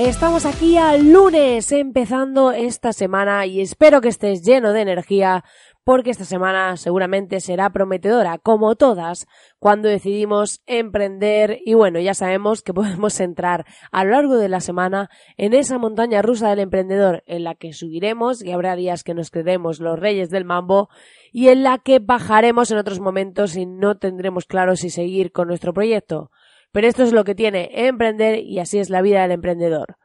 Estamos aquí al lunes empezando esta semana y espero que estés lleno de energía porque esta semana seguramente será prometedora, como todas, cuando decidimos emprender y bueno, ya sabemos que podemos entrar a lo largo de la semana en esa montaña rusa del emprendedor en la que subiremos y habrá días que nos creeremos los reyes del mambo y en la que bajaremos en otros momentos y no tendremos claro si seguir con nuestro proyecto. Pero esto es lo que tiene emprender y así es la vida del emprendedor.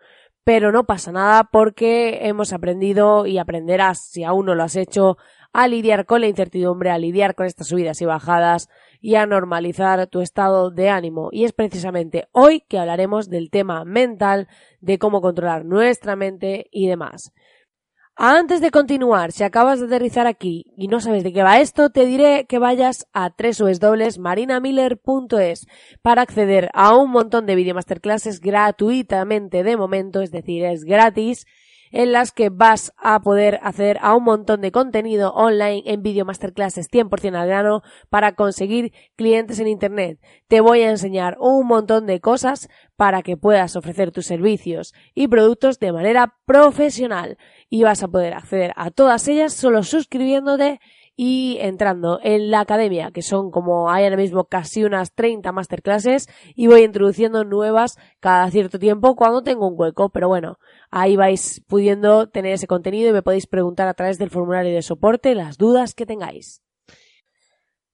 Pero no pasa nada porque hemos aprendido y aprenderás, si aún no lo has hecho, a lidiar con la incertidumbre, a lidiar con estas subidas y bajadas y a normalizar tu estado de ánimo. Y es precisamente hoy que hablaremos del tema mental, de cómo controlar nuestra mente y demás. Antes de continuar, si acabas de aterrizar aquí y no sabes de qué va esto, te diré que vayas a www.marinamiller.es para acceder a un montón de video masterclasses gratuitamente de momento, es decir, es gratis, en las que vas a poder hacer a un montón de contenido online en video masterclasses 100% al grano para conseguir clientes en internet. Te voy a enseñar un montón de cosas para que puedas ofrecer tus servicios y productos de manera profesional y vas a poder acceder a todas ellas solo suscribiéndote y entrando en la academia, que son como hay ahora mismo casi unas 30 masterclasses y voy introduciendo nuevas cada cierto tiempo cuando tengo un hueco, pero bueno, ahí vais pudiendo tener ese contenido y me podéis preguntar a través del formulario de soporte las dudas que tengáis.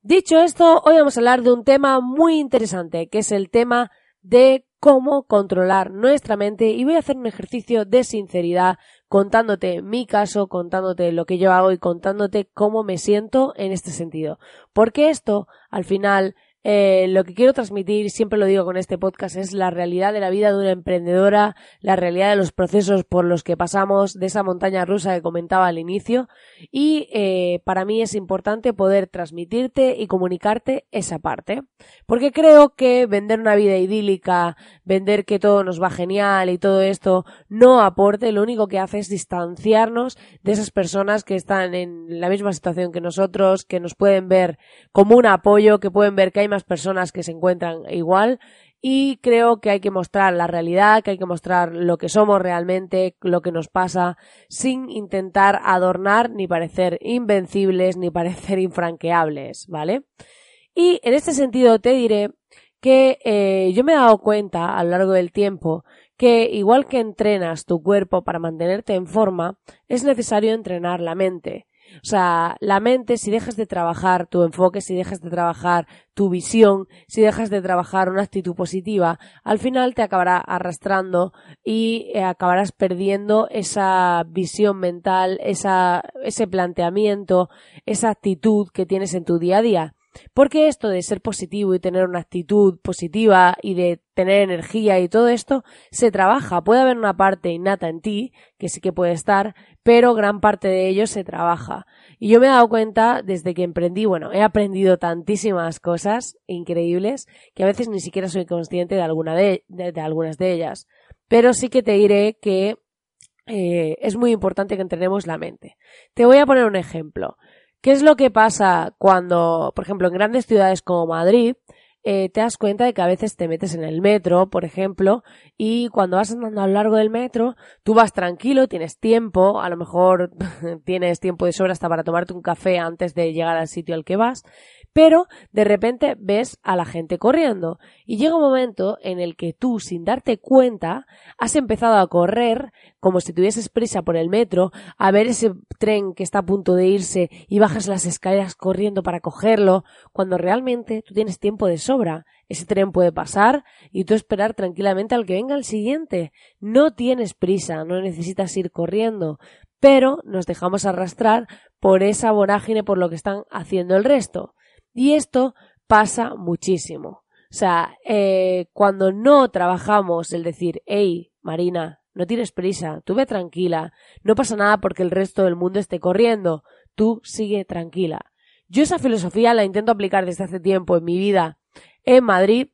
Dicho esto, hoy vamos a hablar de un tema muy interesante, que es el tema de cómo controlar nuestra mente y voy a hacer un ejercicio de sinceridad contándote mi caso, contándote lo que yo hago y contándote cómo me siento en este sentido. Porque esto, al final, eh, lo que quiero transmitir, siempre lo digo con este podcast, es la realidad de la vida de una emprendedora, la realidad de los procesos por los que pasamos, de esa montaña rusa que comentaba al inicio, y eh, para mí es importante poder transmitirte y comunicarte esa parte, porque creo que vender una vida idílica, vender que todo nos va genial y todo esto no aporte, lo único que hace es distanciarnos de esas personas que están en la misma situación que nosotros, que nos pueden ver como un apoyo, que pueden ver que hay personas que se encuentran igual y creo que hay que mostrar la realidad, que hay que mostrar lo que somos realmente, lo que nos pasa, sin intentar adornar ni parecer invencibles ni parecer infranqueables, ¿vale? Y en este sentido te diré que eh, yo me he dado cuenta a lo largo del tiempo que igual que entrenas tu cuerpo para mantenerte en forma, es necesario entrenar la mente. O sea, la mente, si dejas de trabajar tu enfoque, si dejas de trabajar tu visión, si dejas de trabajar una actitud positiva, al final te acabará arrastrando y eh, acabarás perdiendo esa visión mental, esa, ese planteamiento, esa actitud que tienes en tu día a día. Porque esto de ser positivo y tener una actitud positiva y de tener energía y todo esto se trabaja. Puede haber una parte innata en ti, que sí que puede estar, pero gran parte de ello se trabaja. Y yo me he dado cuenta desde que emprendí, bueno, he aprendido tantísimas cosas increíbles que a veces ni siquiera soy consciente de, alguna de, algunas de ellas. Pero sí que te diré que eh, es muy importante que entrenemos la mente. Te voy a poner un ejemplo. ¿Qué es lo que pasa cuando, por ejemplo, en grandes ciudades como Madrid, eh, te das cuenta de que a veces te metes en el metro, por ejemplo, y cuando vas andando a lo largo del metro, tú vas tranquilo, tienes tiempo, a lo mejor tienes tiempo de sobra hasta para tomarte un café antes de llegar al sitio al que vas, Pero de repente ves a la gente corriendo y llega un momento en el que tú, sin darte cuenta, has empezado a correr como si tuvieses prisa por el metro, a ver ese tren que está a punto de irse y bajas las escaleras corriendo para cogerlo, cuando realmente tú tienes tiempo de sobra. Ese tren puede pasar y tú esperar tranquilamente al que venga el siguiente. No tienes prisa, no necesitas ir corriendo, pero nos dejamos arrastrar por esa vorágine por lo que están haciendo el resto. Y esto pasa muchísimo. O sea, eh, cuando no trabajamos el decir, hey, Marina, no tienes prisa, tú ve tranquila, no pasa nada porque el resto del mundo esté corriendo, tú sigue tranquila. Yo esa filosofía la intento aplicar desde hace tiempo en mi vida en Madrid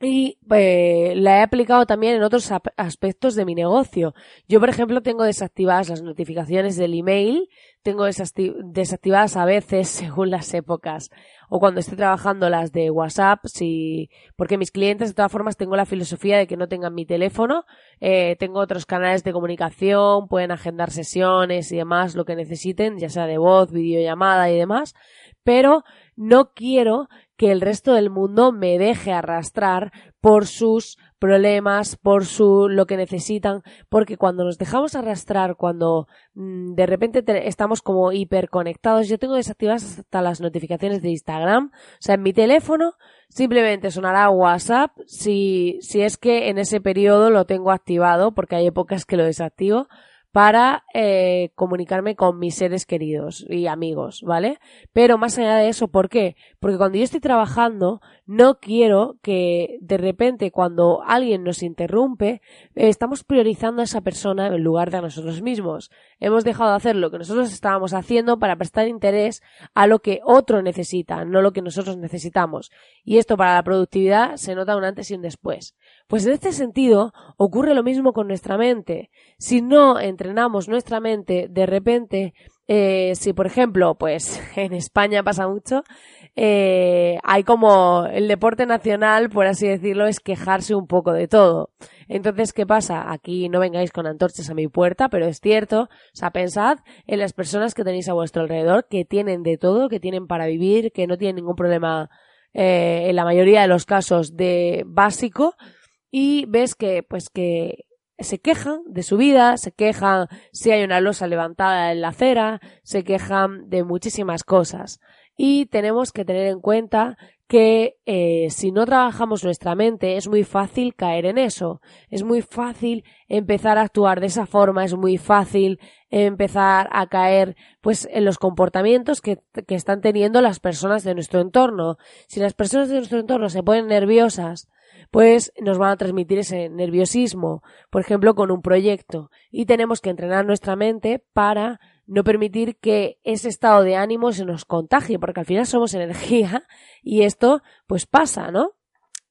y eh, la he aplicado también en otros aspectos de mi negocio. Yo, por ejemplo, tengo desactivadas las notificaciones del email, tengo desactivadas a veces según las épocas o cuando estoy trabajando las de WhatsApp, si, porque mis clientes de todas formas tengo la filosofía de que no tengan mi teléfono, eh, tengo otros canales de comunicación, pueden agendar sesiones y demás, lo que necesiten, ya sea de voz, videollamada y demás, pero no quiero que el resto del mundo me deje arrastrar por sus problemas, por su lo que necesitan, porque cuando nos dejamos arrastrar, cuando mm, de repente estamos como hiperconectados, yo tengo desactivadas hasta las notificaciones de Instagram, o sea, en mi teléfono simplemente sonará WhatsApp si, si es que en ese periodo lo tengo activado, porque hay épocas que lo desactivo, para eh, comunicarme con mis seres queridos y amigos, ¿vale? Pero más allá de eso, ¿por qué? Porque cuando yo estoy trabajando, no quiero que de repente cuando alguien nos interrumpe, eh, estamos priorizando a esa persona en lugar de a nosotros mismos. Hemos dejado de hacer lo que nosotros estábamos haciendo para prestar interés a lo que otro necesita, no lo que nosotros necesitamos. Y esto para la productividad se nota un antes y un después. Pues en este sentido ocurre lo mismo con nuestra mente. Si no entrenamos nuestra mente, de repente, eh, si por ejemplo, pues en España pasa mucho, eh, hay como el deporte nacional, por así decirlo, es quejarse un poco de todo. Entonces, ¿qué pasa? Aquí no vengáis con antorchas a mi puerta, pero es cierto. O sea, pensad en las personas que tenéis a vuestro alrededor, que tienen de todo, que tienen para vivir, que no tienen ningún problema, eh, en la mayoría de los casos, de básico y ves que, pues que se quejan de su vida, se quejan si hay una losa levantada en la acera, se quejan de muchísimas cosas. Y tenemos que tener en cuenta que eh, si no trabajamos nuestra mente es muy fácil caer en eso, es muy fácil empezar a actuar de esa forma, es muy fácil empezar a caer pues en los comportamientos que, que están teniendo las personas de nuestro entorno. Si las personas de nuestro entorno se ponen nerviosas pues nos van a transmitir ese nerviosismo, por ejemplo, con un proyecto. Y tenemos que entrenar nuestra mente para no permitir que ese estado de ánimo se nos contagie, porque al final somos energía y esto pues pasa, ¿no?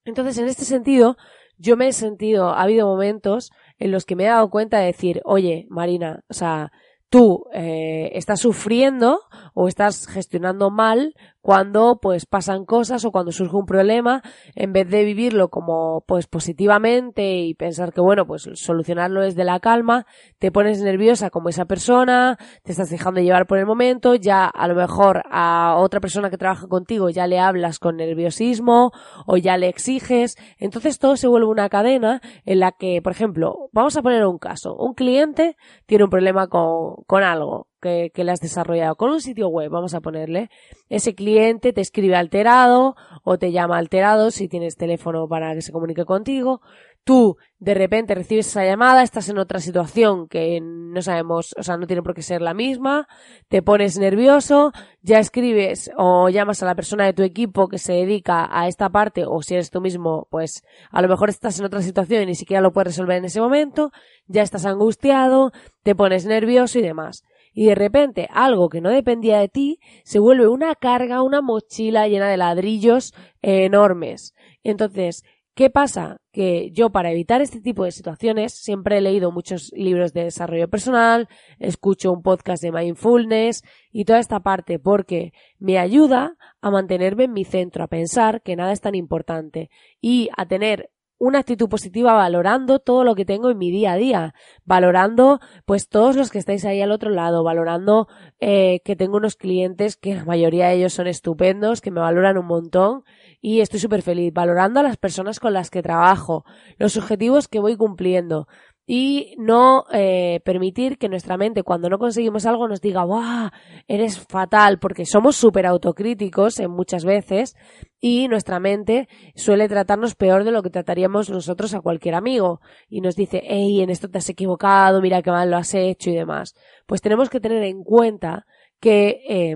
Entonces, en este sentido, yo me he sentido, ha habido momentos en los que me he dado cuenta de decir, oye, Marina, o sea, tú eh, estás sufriendo o estás gestionando mal cuando pues pasan cosas o cuando surge un problema, en vez de vivirlo como pues positivamente y pensar que bueno, pues solucionarlo desde la calma, te pones nerviosa como esa persona, te estás dejando llevar por el momento, ya a lo mejor a otra persona que trabaja contigo ya le hablas con nerviosismo o ya le exiges, entonces todo se vuelve una cadena en la que, por ejemplo, vamos a poner un caso, un cliente tiene un problema con, con algo, que, le has desarrollado. Con un sitio web, vamos a ponerle, ese cliente te escribe alterado o te llama alterado si tienes teléfono para que se comunique contigo, tú de repente recibes esa llamada, estás en otra situación que no sabemos, o sea, no tiene por qué ser la misma, te pones nervioso, ya escribes o llamas a la persona de tu equipo que se dedica a esta parte o si eres tú mismo, pues a lo mejor estás en otra situación y ni siquiera lo puedes resolver en ese momento, ya estás angustiado, te pones nervioso y demás y de repente algo que no dependía de ti se vuelve una carga, una mochila llena de ladrillos enormes. Entonces, ¿qué pasa? Que yo para evitar este tipo de situaciones siempre he leído muchos libros de desarrollo personal, escucho un podcast de mindfulness y toda esta parte porque me ayuda a mantenerme en mi centro, a pensar que nada es tan importante y a tener una actitud positiva valorando todo lo que tengo en mi día a día, valorando pues todos los que estáis ahí al otro lado, valorando eh, que tengo unos clientes que la mayoría de ellos son estupendos, que me valoran un montón y estoy súper feliz, valorando a las personas con las que trabajo, los objetivos que voy cumpliendo, y no eh, permitir que nuestra mente cuando no conseguimos algo nos diga ¡Wow! Eres fatal, porque somos súper autocríticos en muchas veces y nuestra mente suele tratarnos peor de lo que trataríamos nosotros a cualquier amigo y nos dice ¡Ey! En esto te has equivocado, mira qué mal lo has hecho y demás. Pues tenemos que tener en cuenta que eh,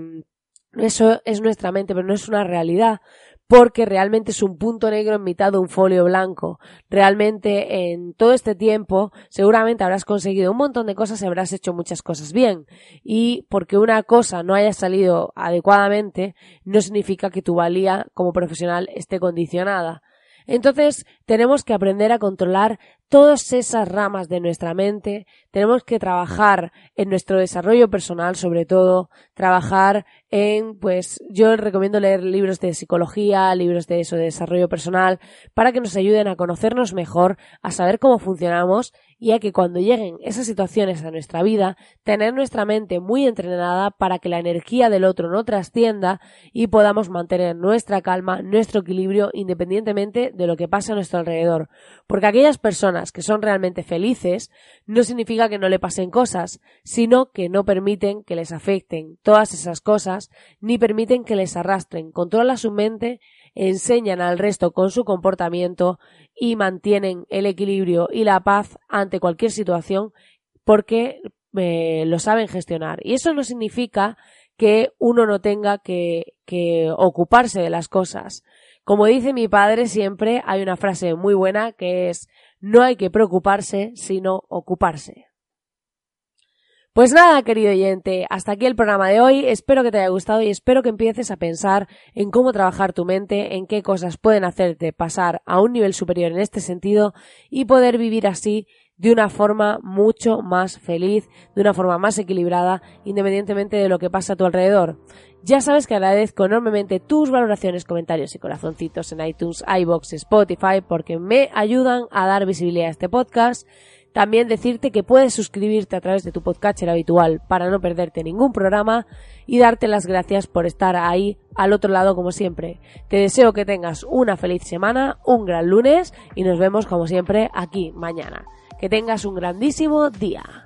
eso es nuestra mente, pero no es una realidad porque realmente es un punto negro en mitad de un folio blanco. Realmente en todo este tiempo seguramente habrás conseguido un montón de cosas y habrás hecho muchas cosas bien. Y porque una cosa no haya salido adecuadamente no significa que tu valía como profesional esté condicionada. Entonces tenemos que aprender a controlar todas esas ramas de nuestra mente, tenemos que trabajar en nuestro desarrollo personal sobre todo, trabajar en, pues yo recomiendo leer libros de psicología, libros de eso, de desarrollo personal, para que nos ayuden a conocernos mejor, a saber cómo funcionamos y a que cuando lleguen esas situaciones a nuestra vida, tener nuestra mente muy entrenada para que la energía del otro no trascienda y podamos mantener nuestra calma, nuestro equilibrio, independientemente de lo que pase a nuestro alrededor. Porque aquellas personas que son realmente felices no significa que no le pasen cosas, sino que no permiten que les afecten todas esas cosas, ni permiten que les arrastren. Controla su mente enseñan al resto con su comportamiento y mantienen el equilibrio y la paz cualquier situación porque eh, lo saben gestionar. Y eso no significa que uno no tenga que, que ocuparse de las cosas. Como dice mi padre siempre, hay una frase muy buena que es no hay que preocuparse, sino ocuparse. Pues nada, querido oyente, hasta aquí el programa de hoy. Espero que te haya gustado y espero que empieces a pensar en cómo trabajar tu mente, en qué cosas pueden hacerte pasar a un nivel superior en este sentido y poder vivir así de una forma mucho más feliz, de una forma más equilibrada, independientemente de lo que pasa a tu alrededor. Ya sabes que agradezco enormemente tus valoraciones, comentarios y corazoncitos en iTunes, iBox, Spotify, porque me ayudan a dar visibilidad a este podcast también decirte que puedes suscribirte a través de tu podcatcher habitual para no perderte ningún programa y darte las gracias por estar ahí al otro lado como siempre. Te deseo que tengas una feliz semana, un gran lunes y nos vemos como siempre aquí mañana. Que tengas un grandísimo día.